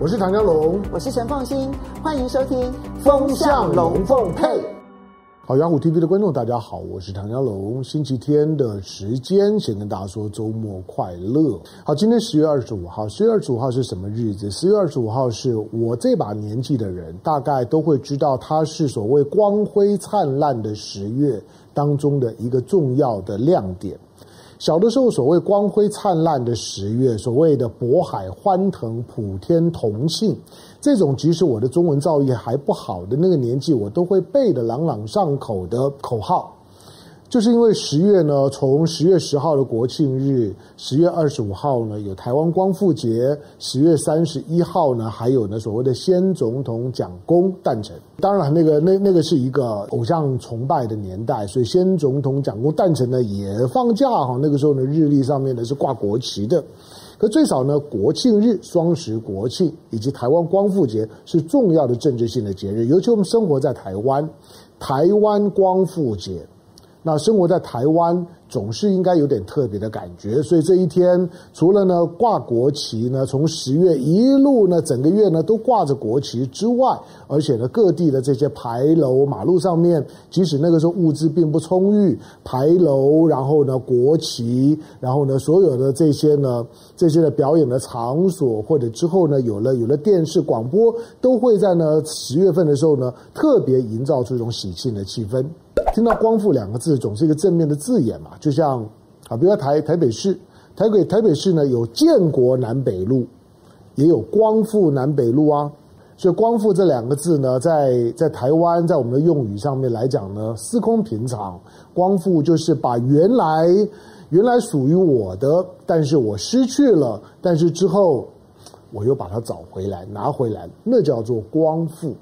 我是唐江龙，我是陈凤新，欢迎收听《风向龙凤配》。好，雅虎 TV 的观众，大家好，我是唐江龙。星期天的时间，先跟大家说周末快乐。好，今天十月二十五号，十月二十五号是什么日子？十月二十五号是我这把年纪的人大概都会知道，它是所谓光辉灿烂的十月当中的一个重要的亮点。小的时候，所谓光辉灿烂的十月，所谓的渤海欢腾、普天同庆，这种即使我的中文造诣还不好的那个年纪，我都会背的朗朗上口的口号。就是因为十月呢，从十月十号的国庆日，十月二十五号呢有台湾光复节，十月三十一号呢还有呢所谓的先总统蒋公诞辰。当然，那个那那个是一个偶像崇拜的年代，所以先总统蒋公诞辰呢也放假哈。那个时候呢日历上面呢是挂国旗的，可最少呢国庆日、双十国庆以及台湾光复节是重要的政治性的节日，尤其我们生活在台湾，台湾光复节。那生活在台湾，总是应该有点特别的感觉，所以这一天除了呢挂国旗呢，从十月一路呢整个月呢都挂着国旗之外，而且呢各地的这些牌楼、马路上面，即使那个时候物资并不充裕，牌楼，然后呢国旗，然后呢所有的这些呢这些的表演的场所，或者之后呢有了有了电视广播，都会在呢十月份的时候呢特别营造出一种喜庆的气氛。听到“光复”两个字，总是一个正面的字眼嘛。就像啊，比如说台台北市，台北台北市呢有建国南北路，也有光复南北路啊。所以“光复”这两个字呢，在在台湾，在我们的用语上面来讲呢，司空平常。光复就是把原来原来属于我的，但是我失去了，但是之后我又把它找回来，拿回来，那叫做光复。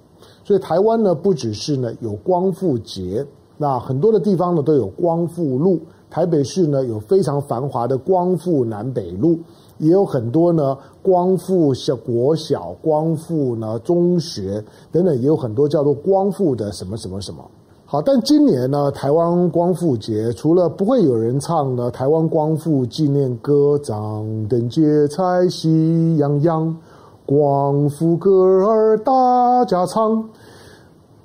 所以台湾呢，不只是呢有光复节。那很多的地方呢都有光复路，台北市呢有非常繁华的光复南北路，也有很多呢光复小国小、光复呢中学等等，也有很多叫做光复的什么什么什么。好，但今年呢台湾光复节除了不会有人唱呢台湾光复纪念歌，张灯结彩喜洋洋，光复歌儿大家唱。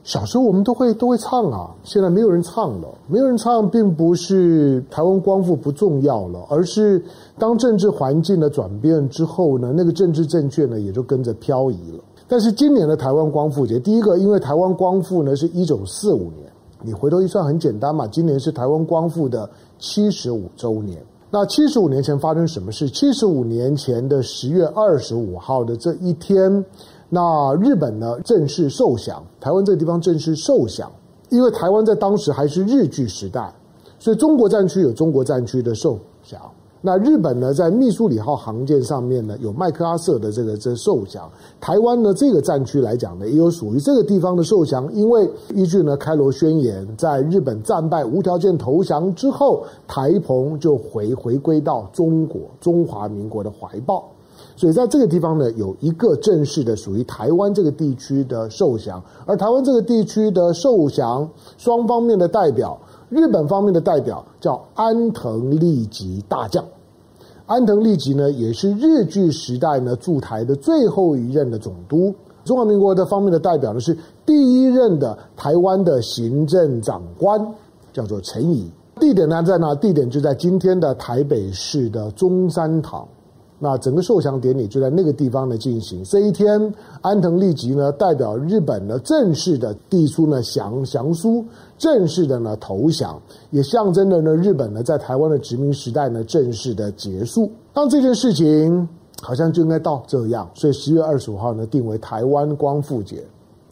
小时候我们都会都会唱啊，现在没有人唱了。没有人唱，并不是台湾光复不重要了，而是当政治环境的转变之后呢，那个政治正确呢也就跟着漂移了。但是今年的台湾光复节，第一个，因为台湾光复呢是一九四五年，你回头一算很简单嘛，今年是台湾光复的七十五周年。那七十五年前发生什么事？七十五年前的十月二十五号的这一天。那日本呢，正式受降，台湾这个地方正式受降，因为台湾在当时还是日据时代，所以中国战区有中国战区的受降。那日本呢，在密苏里号航舰上面呢，有麦克阿瑟的这个这受降。台湾呢，这个战区来讲呢，也有属于这个地方的受降，因为依据呢开罗宣言，在日本战败无条件投降之后，台澎就回回归到中国中华民国的怀抱。所以在这个地方呢，有一个正式的属于台湾这个地区的受降，而台湾这个地区的受降双方面的代表，日本方面的代表叫安藤利吉大将。安藤利吉呢，也是日据时代呢驻台的最后一任的总督。中华民国的方面的代表呢，是第一任的台湾的行政长官，叫做陈仪。地点呢在哪？地点就在今天的台北市的中山堂。那整个受降典礼就在那个地方呢进行。这一天，安藤利吉呢代表日本呢正式的递出呢降降书，正式的呢投降，也象征着呢日本呢在台湾的殖民时代呢正式的结束。当这件事情好像就应该到这样，所以十月二十五号呢定为台湾光复节。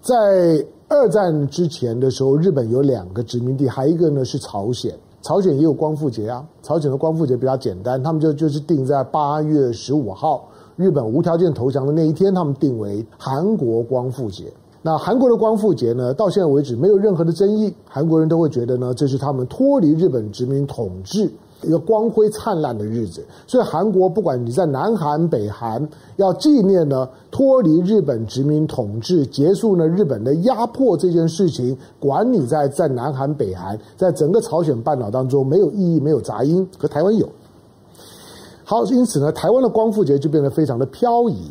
在二战之前的时候，日本有两个殖民地，还一个呢是朝鲜。朝鲜也有光复节啊，朝鲜的光复节比较简单，他们就就是定在八月十五号，日本无条件投降的那一天，他们定为韩国光复节。那韩国的光复节呢，到现在为止没有任何的争议，韩国人都会觉得呢，这是他们脱离日本殖民统治。一个光辉灿烂的日子，所以韩国不管你在南韩、北韩，要纪念呢脱离日本殖民统治、结束呢日本的压迫这件事情，管你在在南韩、北韩，在整个朝鲜半岛当中没有意义、没有杂音，可台湾有。好，因此呢，台湾的光复节就变得非常的飘移。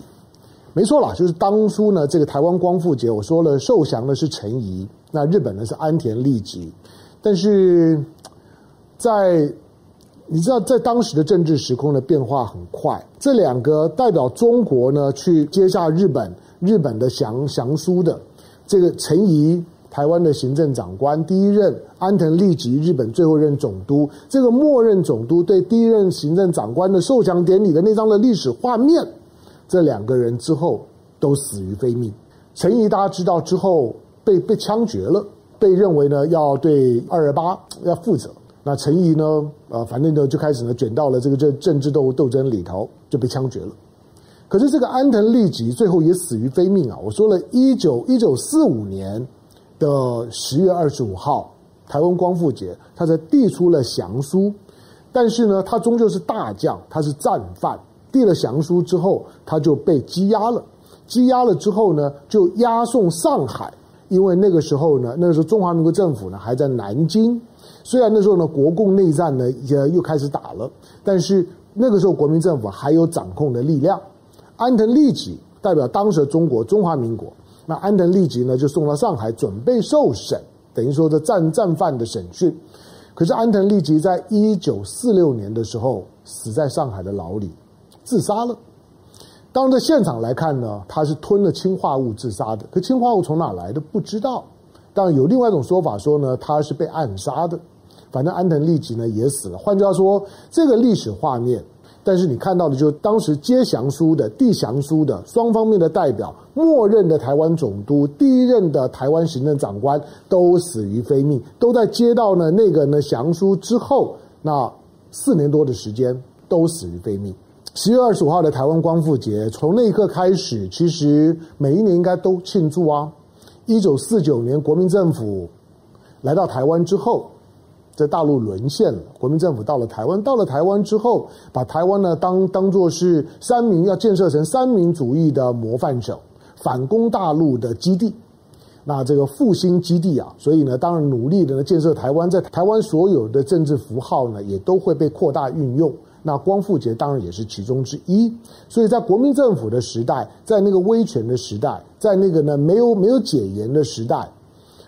没错啦，就是当初呢，这个台湾光复节，我说了，受降的是陈仪，那日本呢是安田利吉，但是在你知道，在当时的政治时空的变化很快，这两个代表中国呢去接下日本日本的降降书的这个陈仪，台湾的行政长官第一任，安藤利吉日本最后任总督，这个末任总督对第一任行政长官的受降典礼的那张的历史画面。这两个人之后都死于非命。陈仪大家知道之后被被枪决了，被认为呢要对二二八要负责。那陈仪呢，呃，反正呢就开始呢卷到了这个政政治斗斗争里头，就被枪决了。可是这个安藤利吉最后也死于非命啊！我说了一九一九四五年的十月二十五号，台湾光复节，他才递出了降书，但是呢，他终究是大将，他是战犯。递了降书之后，他就被羁押了。羁押了之后呢，就押送上海。因为那个时候呢，那个时候中华民国政府呢还在南京。虽然那时候呢，国共内战呢也又开始打了，但是那个时候国民政府还有掌控的力量。安藤利吉代表当时的中国中华民国，那安藤利吉呢就送到上海准备受审，等于说的战战犯的审讯。可是安藤利吉在一九四六年的时候死在上海的牢里。自杀了。当着现场来看呢，他是吞了氰化物自杀的。可氰化物从哪来的不知道。当然有另外一种说法说呢，他是被暗杀的。反正安藤利吉呢也死了。换句话说，这个历史画面，但是你看到的就是当时接降书的、递降书的双方面的代表，默认的台湾总督、第一任的台湾行政长官都死于非命，都在接到呢那个呢降书之后，那四年多的时间都死于非命。十月二十五号的台湾光复节，从那一刻开始，其实每一年应该都庆祝啊。一九四九年国民政府来到台湾之后，在大陆沦陷了，国民政府到了台湾，到了台湾之后，把台湾呢当当作是三民要建设成三民主义的模范省，反攻大陆的基地，那这个复兴基地啊，所以呢，当然努力的呢建设台湾，在台湾所有的政治符号呢，也都会被扩大运用。那光复节当然也是其中之一，所以在国民政府的时代，在那个威权的时代，在那个呢没有没有解严的时代，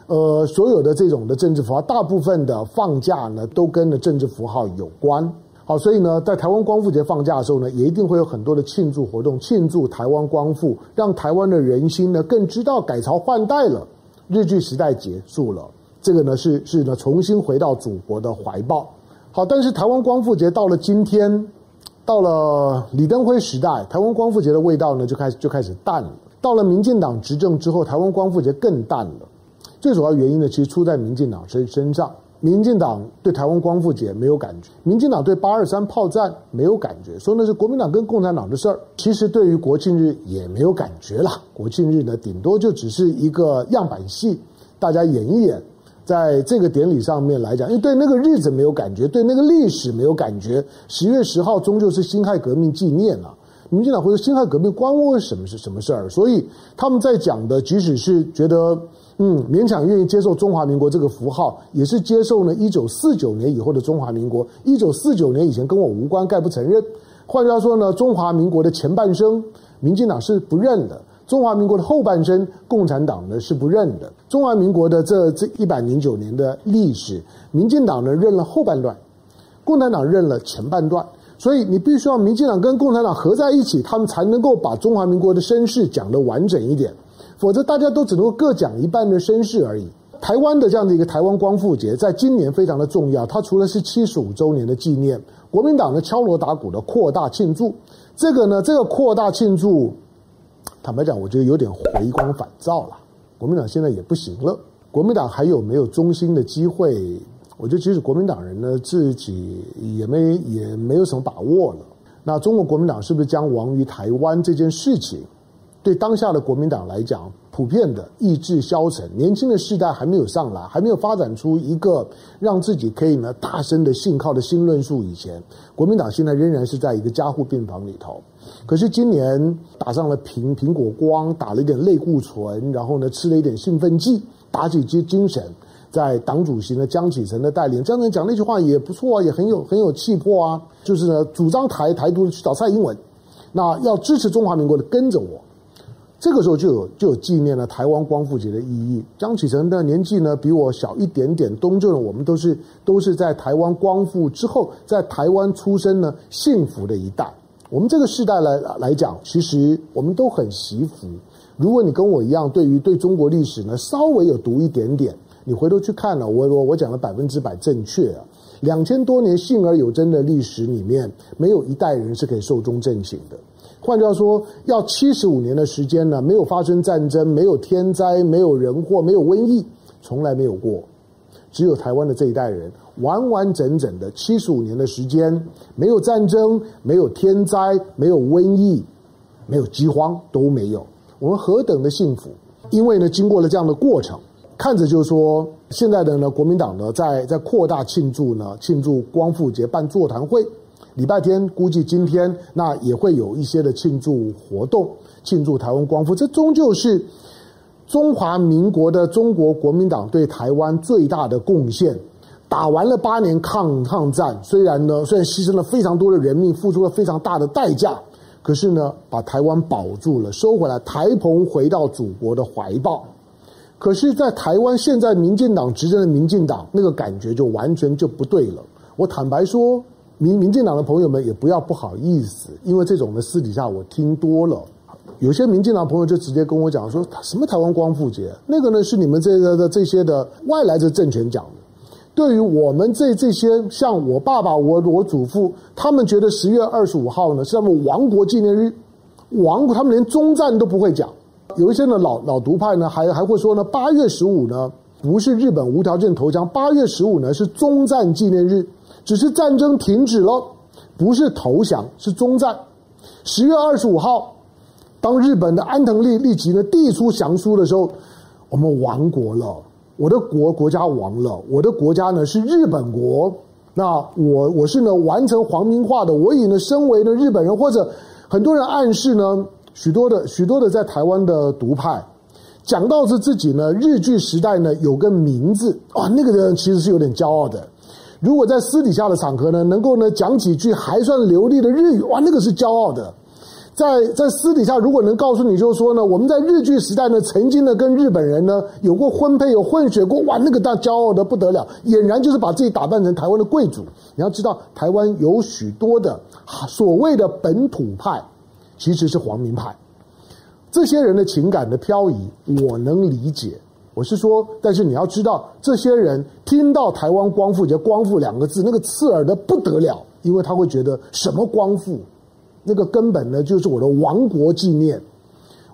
呃，所有的这种的政治符号，大部分的放假呢都跟的政治符号有关。好，所以呢，在台湾光复节放假的时候呢，也一定会有很多的庆祝活动，庆祝台湾光复，让台湾的人心呢更知道改朝换代了，日据时代结束了，这个呢是是呢重新回到祖国的怀抱。好，但是台湾光复节到了今天，到了李登辉时代，台湾光复节的味道呢就开始就开始淡了。到了民进党执政之后，台湾光复节更淡了。最主要原因呢，其实出在民进党身身上。民进党对台湾光复节没有感觉，民进党对八二三炮战没有感觉，说那是国民党跟共产党的事儿。其实对于国庆日也没有感觉啦，国庆日呢顶多就只是一个样板戏，大家演一演。在这个典礼上面来讲，因为对那个日子没有感觉，对那个历史没有感觉。十月十号终究是辛亥革命纪念啊，民进党会说辛亥革命关我什么是什么事儿？所以他们在讲的，即使是觉得嗯勉强愿意接受中华民国这个符号，也是接受呢一九四九年以后的中华民国。一九四九年以前跟我无关，概不承认。换句话说呢，中华民国的前半生，民进党是不认的。中华民国的后半生，共产党呢是不认的。中华民国的这这一百零九年的历史，民进党呢认了后半段，共产党认了前半段。所以你必须要民进党跟共产党合在一起，他们才能够把中华民国的身世讲得完整一点。否则大家都只能够各讲一半的身世而已。台湾的这样的一个台湾光复节，在今年非常的重要。它除了是七十五周年的纪念，国民党的敲锣打鼓的扩大庆祝，这个呢，这个扩大庆祝。坦白讲，我觉得有点回光返照了。国民党现在也不行了，国民党还有没有中兴的机会？我觉得即使国民党人呢自己也没也没有什么把握了。那中国国民党是不是将亡于台湾这件事情？对当下的国民党来讲，普遍的意志消沉，年轻的世代还没有上来，还没有发展出一个让自己可以呢大声的信靠的新论述。以前，国民党现在仍然是在一个加护病房里头。可是今年打上了苹苹果光，打了一点类固醇，然后呢吃了一点兴奋剂，打起精精神，在党主席呢江启臣的带领，这样讲那句话也不错啊，也很有很有气魄啊，就是呢主张台台独去找蔡英文，那要支持中华民国的跟着我。这个时候就有就有纪念了台湾光复节的意义。张启成的年纪呢比我小一点点，东正我们都是都是在台湾光复之后，在台湾出生呢，幸福的一代。我们这个世代来来讲，其实我们都很惜福。如果你跟我一样，对于对中国历史呢稍微有读一点点，你回头去看了，我我我讲的百分之百正确啊。两千多年幸而有真的历史里面，没有一代人是可以寿终正寝的。换句话说，要七十五年的时间呢，没有发生战争，没有天灾，没有人祸，没有瘟疫，从来没有过。只有台湾的这一代人，完完整整的七十五年的时间，没有战争，没有天灾，没有瘟疫，没有饥荒，都没有。我们何等的幸福！因为呢，经过了这样的过程，看着就是说，现在的呢，国民党呢，在在扩大庆祝呢，庆祝光复节办座谈会。礼拜天估计今天那也会有一些的庆祝活动，庆祝台湾光复。这终究是中华民国的中国国民党对台湾最大的贡献。打完了八年抗抗战，虽然呢，虽然牺牲了非常多的人命，付出了非常大的代价，可是呢，把台湾保住了，收回来，台澎回到祖国的怀抱。可是，在台湾现在民进党执政的民进党，那个感觉就完全就不对了。我坦白说。民民进党的朋友们也不要不好意思，因为这种的私底下我听多了，有些民进党朋友就直接跟我讲说，什么台湾光复节，那个呢是你们这个的这些的外来的政权讲的。对于我们这这些像我爸爸、我我祖父，他们觉得十月二十五号呢是他们亡国纪念日，亡国他们连中战都不会讲。有一些呢老老独派呢还还会说呢，八月十五呢不是日本无条件投降，八月十五呢是终战纪念日。只是战争停止了，不是投降，是终战。十月二十五号，当日本的安藤利立即呢递出降书的时候，我们亡国了，我的国国家亡了，我的国家呢是日本国。那我我是呢完成皇民化的，我已呢身为呢日本人，或者很多人暗示呢许多的许多的在台湾的独派，讲到是自己呢日据时代呢有个名字啊，那个人其实是有点骄傲的。如果在私底下的场合呢，能够呢讲几句还算流利的日语，哇，那个是骄傲的。在在私底下，如果能告诉你，就是说呢，我们在日据时代呢，曾经呢跟日本人呢有过婚配，有混血过，哇，那个大骄傲的不得了，俨然就是把自己打扮成台湾的贵族。你要知道，台湾有许多的所谓的本土派，其实是皇民派。这些人的情感的漂移，我能理解。我是说，但是你要知道，这些人听到台湾光复节“光复”两个字，那个刺耳的不得了，因为他会觉得什么光复，那个根本呢就是我的亡国纪念，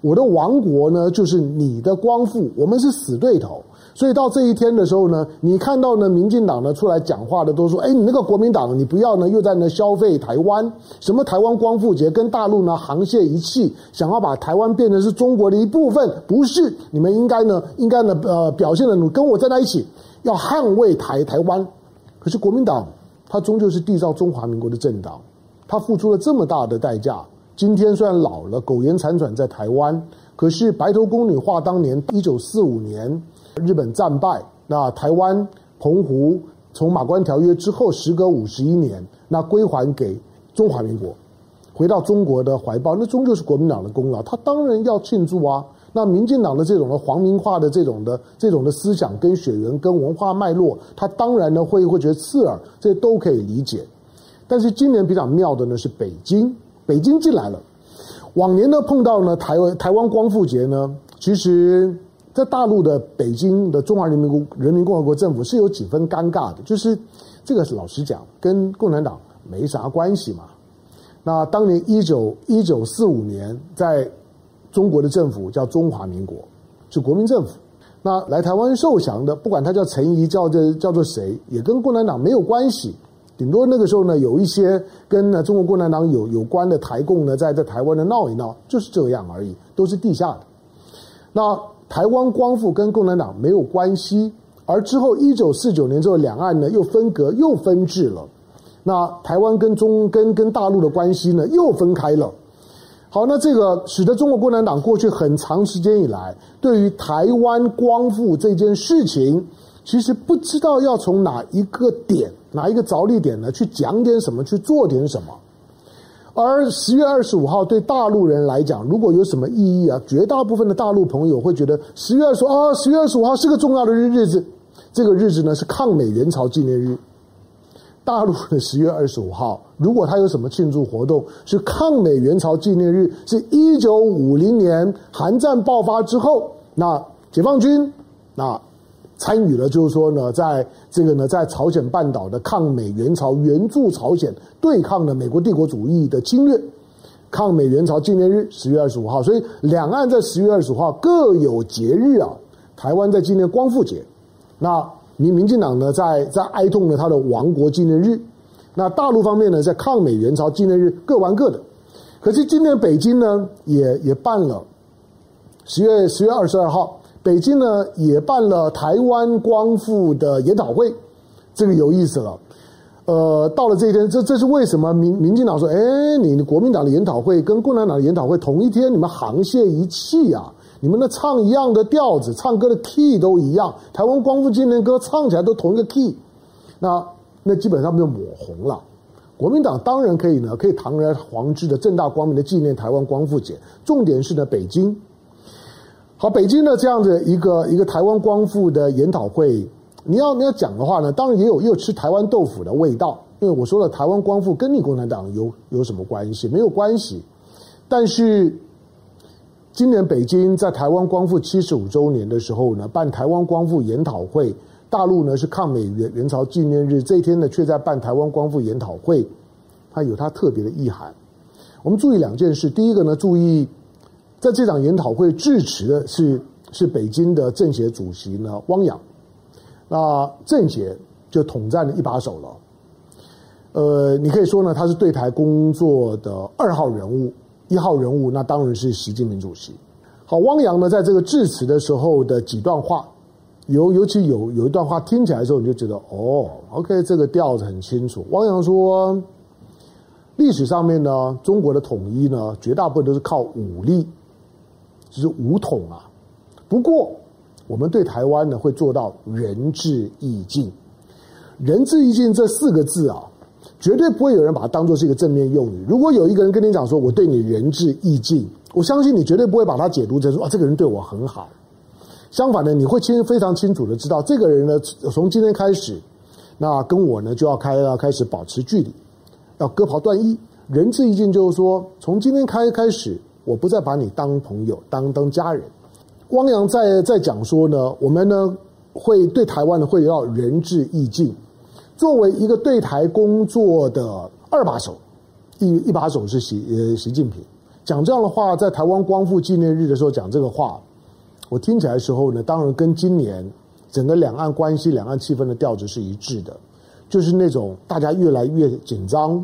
我的亡国呢就是你的光复，我们是死对头。所以到这一天的时候呢，你看到呢，民进党呢出来讲话的都说：“哎，你那个国民党，你不要呢，又在那消费台湾，什么台湾光复节，跟大陆呢沆瀣一气，想要把台湾变成是中国的一部分，不是？你们应该呢，应该呢，呃，表现的跟我站在一起，要捍卫台台湾。可是国民党，它终究是缔造中华民国的政党，它付出了这么大的代价，今天虽然老了，苟延残喘在台湾，可是白头宫女话当年一九四五年。日本战败，那台湾澎湖从马关条约之后，时隔五十一年，那归还给中华民国，回到中国的怀抱，那终究是国民党的功劳，他当然要庆祝啊。那民进党的这种的皇民化的这种的这种的思想跟血缘跟文化脉络，他当然呢会会觉得刺耳，这都可以理解。但是今年比较妙的呢是北京，北京进来了。往年呢碰到呢台湾台湾光复节呢，其实。在大陆的北京的中华人民共人民共和国政府是有几分尴尬的，就是这个老实讲，跟共产党没啥关系嘛。那当年一九一九四五年，在中国的政府叫中华民国，是国民政府。那来台湾受降的，不管他叫陈仪，叫这叫做谁，也跟共产党没有关系。顶多那个时候呢，有一些跟呢中国共产党有有关的台共呢，在在台湾的闹一闹，就是这样而已，都是地下的。那。台湾光复跟共产党没有关系，而之后一九四九年之后，两岸呢又分隔又分治了，那台湾跟中跟跟大陆的关系呢又分开了。好，那这个使得中国共产党过去很长时间以来，对于台湾光复这件事情，其实不知道要从哪一个点、哪一个着力点呢去讲点什么，去做点什么。而十月二十五号对大陆人来讲，如果有什么意义啊？绝大部分的大陆朋友会觉得十月二十啊，十月二十五号是个重要的日日子。这个日子呢是抗美援朝纪念日。大陆的十月二十五号，如果他有什么庆祝活动，是抗美援朝纪念日，是一九五零年韩战爆发之后，那解放军那参与了，就是说呢，在这个呢，在朝鲜半岛的抗美援朝，援助朝鲜对抗了美国帝国主义的侵略。抗美援朝纪念日十月二十五号，所以两岸在十月二十五号各有节日啊。台湾在纪念光复节，那。民民进党呢，在在哀痛呢他的亡国纪念日，那大陆方面呢，在抗美援朝纪念日各玩各的。可是今年北京呢，也也办了十月十月二十二号，北京呢也办了台湾光复的研讨会，这个有意思了。呃，到了这一天，这这是为什么民？民进党说，哎，你国民党的研讨会跟共产党的研讨会同一天，你们沆瀣一气啊？你们的唱一样的调子，唱歌的 key 都一样。台湾光复纪念歌唱起来都同一个 key，那那基本上就抹红了。国民党当然可以呢，可以堂而皇之的、正大光明的纪念台湾光复节。重点是呢，北京好，北京的这样子一个一个台湾光复的研讨会，你要你要讲的话呢，当然也有也有吃台湾豆腐的味道。因为我说了，台湾光复跟你共产党有有什么关系？没有关系，但是。今年北京在台湾光复七十五周年的时候呢，办台湾光复研讨会。大陆呢是抗美援援朝纪念日，这一天呢却在办台湾光复研讨会，它有它特别的意涵。我们注意两件事，第一个呢，注意在这场研讨会致辞的是是北京的政协主席呢汪洋，那政协就统战了一把手了。呃，你可以说呢，他是对台工作的二号人物。一号人物，那当然是习近平主席。好，汪洋呢，在这个致辞的时候的几段话，尤尤其有有一段话听起来的时候，你就觉得哦，OK，这个调子很清楚。汪洋说，历史上面呢，中国的统一呢，绝大部分都是靠武力，就是武统啊。不过，我们对台湾呢，会做到仁至义尽。仁至义尽这四个字啊。绝对不会有人把它当做是一个正面用语。如果有一个人跟你讲说“我对你仁至义尽”，我相信你绝对不会把它解读成说“啊，这个人对我很好”。相反的，你会清非常清楚的知道，这个人呢，从今天开始，那跟我呢就要开要开始保持距离，要割袍断义。仁至义尽就是说，从今天开开始，我不再把你当朋友，当当家人。汪洋在在讲说呢，我们呢会对台湾呢会要仁至义尽。作为一个对台工作的二把手，一一把手是习呃习近平讲这样的话，在台湾光复纪念日的时候讲这个话，我听起来的时候呢，当然跟今年整个两岸关系、两岸气氛的调子是一致的，就是那种大家越来越紧张，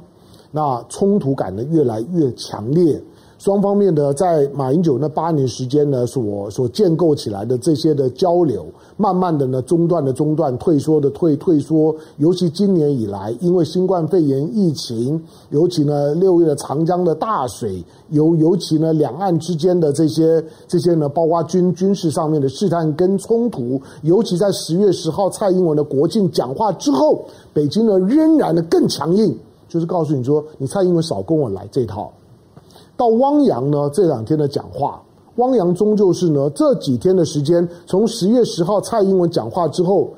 那冲突感呢越来越强烈。双方面的在马英九那八年时间呢，所所建构起来的这些的交流，慢慢的呢中断的中断，退缩的退退缩。尤其今年以来，因为新冠肺炎疫情，尤其呢六月的长江的大水，尤尤其呢两岸之间的这些这些呢，包括军军事上面的试探跟冲突，尤其在十月十号蔡英文的国庆讲话之后，北京呢仍然的更强硬，就是告诉你说，你蔡英文少跟我来这套。到汪洋呢这两天的讲话，汪洋终究是呢这几天的时间，从十月十号蔡英文讲话之后，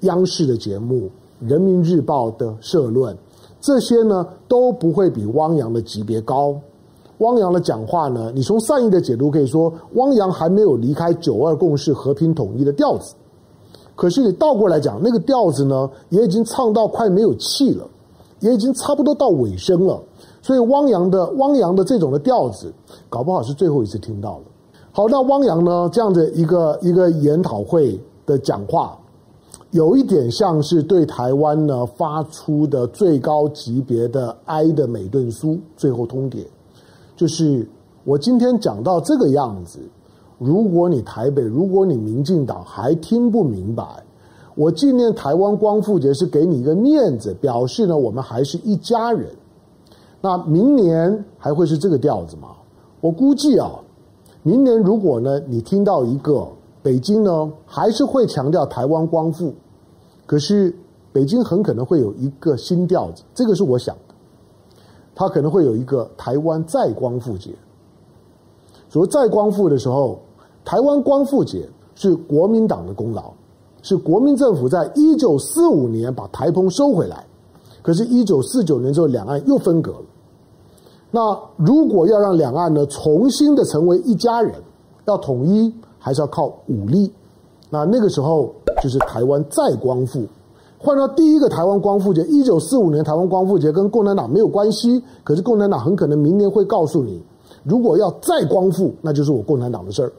央视的节目、人民日报的社论，这些呢都不会比汪洋的级别高。汪洋的讲话呢，你从善意的解读可以说，汪洋还没有离开九二共识、和平统一的调子。可是你倒过来讲，那个调子呢，也已经唱到快没有气了，也已经差不多到尾声了。所以汪洋的汪洋的这种的调子，搞不好是最后一次听到了。好，那汪洋呢这样的一个一个研讨会的讲话，有一点像是对台湾呢发出的最高级别的哀的美顿书，最后通牒，就是我今天讲到这个样子，如果你台北，如果你民进党还听不明白，我纪念台湾光复节是给你一个面子，表示呢我们还是一家人。那明年还会是这个调子吗？我估计啊，明年如果呢，你听到一个北京呢，还是会强调台湾光复，可是北京很可能会有一个新调子，这个是我想的。它可能会有一个台湾再光复节。所谓再光复的时候，台湾光复节是国民党的功劳，是国民政府在一九四五年把台澎收回来，可是，一九四九年之后，两岸又分隔了。那如果要让两岸呢重新的成为一家人，要统一，还是要靠武力？那那个时候就是台湾再光复。换到第一个台湾光复节，一九四五年台湾光复节跟共产党没有关系，可是共产党很可能明年会告诉你，如果要再光复，那就是我共产党的事儿。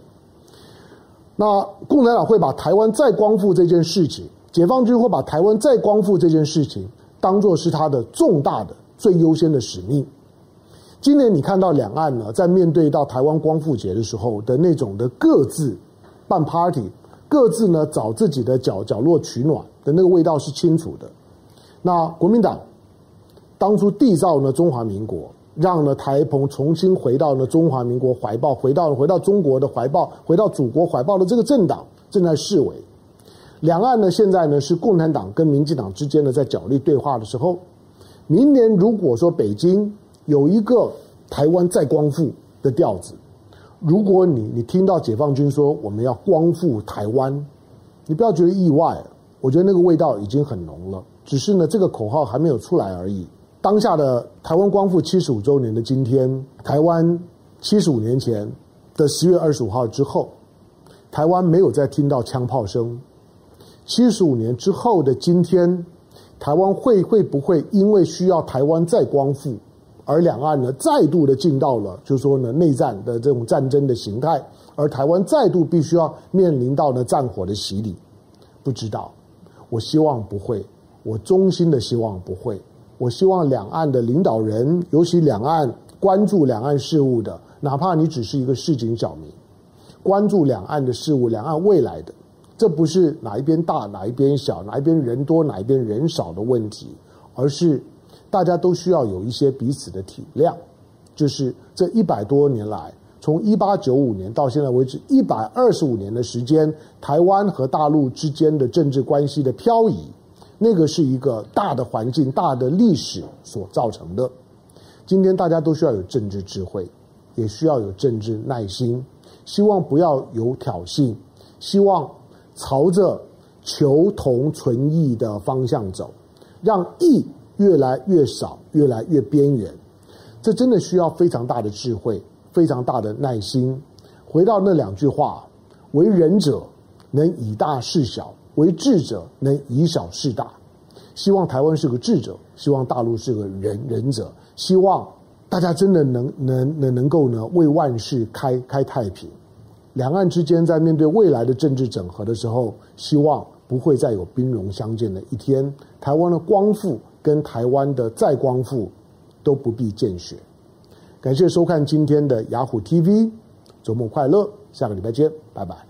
那共产党会把台湾再光复这件事情，解放军会把台湾再光复这件事情当做是他的重大的、最优先的使命。今年你看到两岸呢，在面对到台湾光复节的时候的那种的各自办 party，各自呢找自己的角角落取暖的那个味道是清楚的。那国民党当初缔造呢中华民国，让呢台澎重新回到呢中华民国怀抱，回到回到中国的怀抱，回到祖国怀抱的这个政党正在示威。两岸呢现在呢是共产党跟民进党之间呢在角力对话的时候，明年如果说北京。有一个台湾再光复的调子，如果你你听到解放军说我们要光复台湾，你不要觉得意外，我觉得那个味道已经很浓了，只是呢这个口号还没有出来而已。当下的台湾光复七十五周年的今天，台湾七十五年前的十月二十五号之后，台湾没有再听到枪炮声。七十五年之后的今天，台湾会会不会因为需要台湾再光复？而两岸呢，再度的进到了，就是说呢，内战的这种战争的形态，而台湾再度必须要面临到呢战火的洗礼，不知道，我希望不会，我衷心的希望不会，我希望两岸的领导人，尤其两岸关注两岸事务的，哪怕你只是一个市井小民，关注两岸的事务，两岸未来的，这不是哪一边大哪一边小，哪一边人多哪一边人少的问题，而是。大家都需要有一些彼此的体谅，就是这一百多年来，从一八九五年到现在为止一百二十五年的时间，台湾和大陆之间的政治关系的漂移，那个是一个大的环境、大的历史所造成的。今天大家都需要有政治智慧，也需要有政治耐心，希望不要有挑衅，希望朝着求同存异的方向走，让异。越来越少，越来越边缘，这真的需要非常大的智慧，非常大的耐心。回到那两句话：为仁者能以大事小，为智者能以小事大。希望台湾是个智者，希望大陆是个仁仁者，希望大家真的能能能能够呢为万事开开太平。两岸之间在面对未来的政治整合的时候，希望不会再有兵戎相见的一天。台湾的光复。跟台湾的再光复都不必见血。感谢收看今天的雅虎 TV，周末快乐，下个礼拜见，拜拜。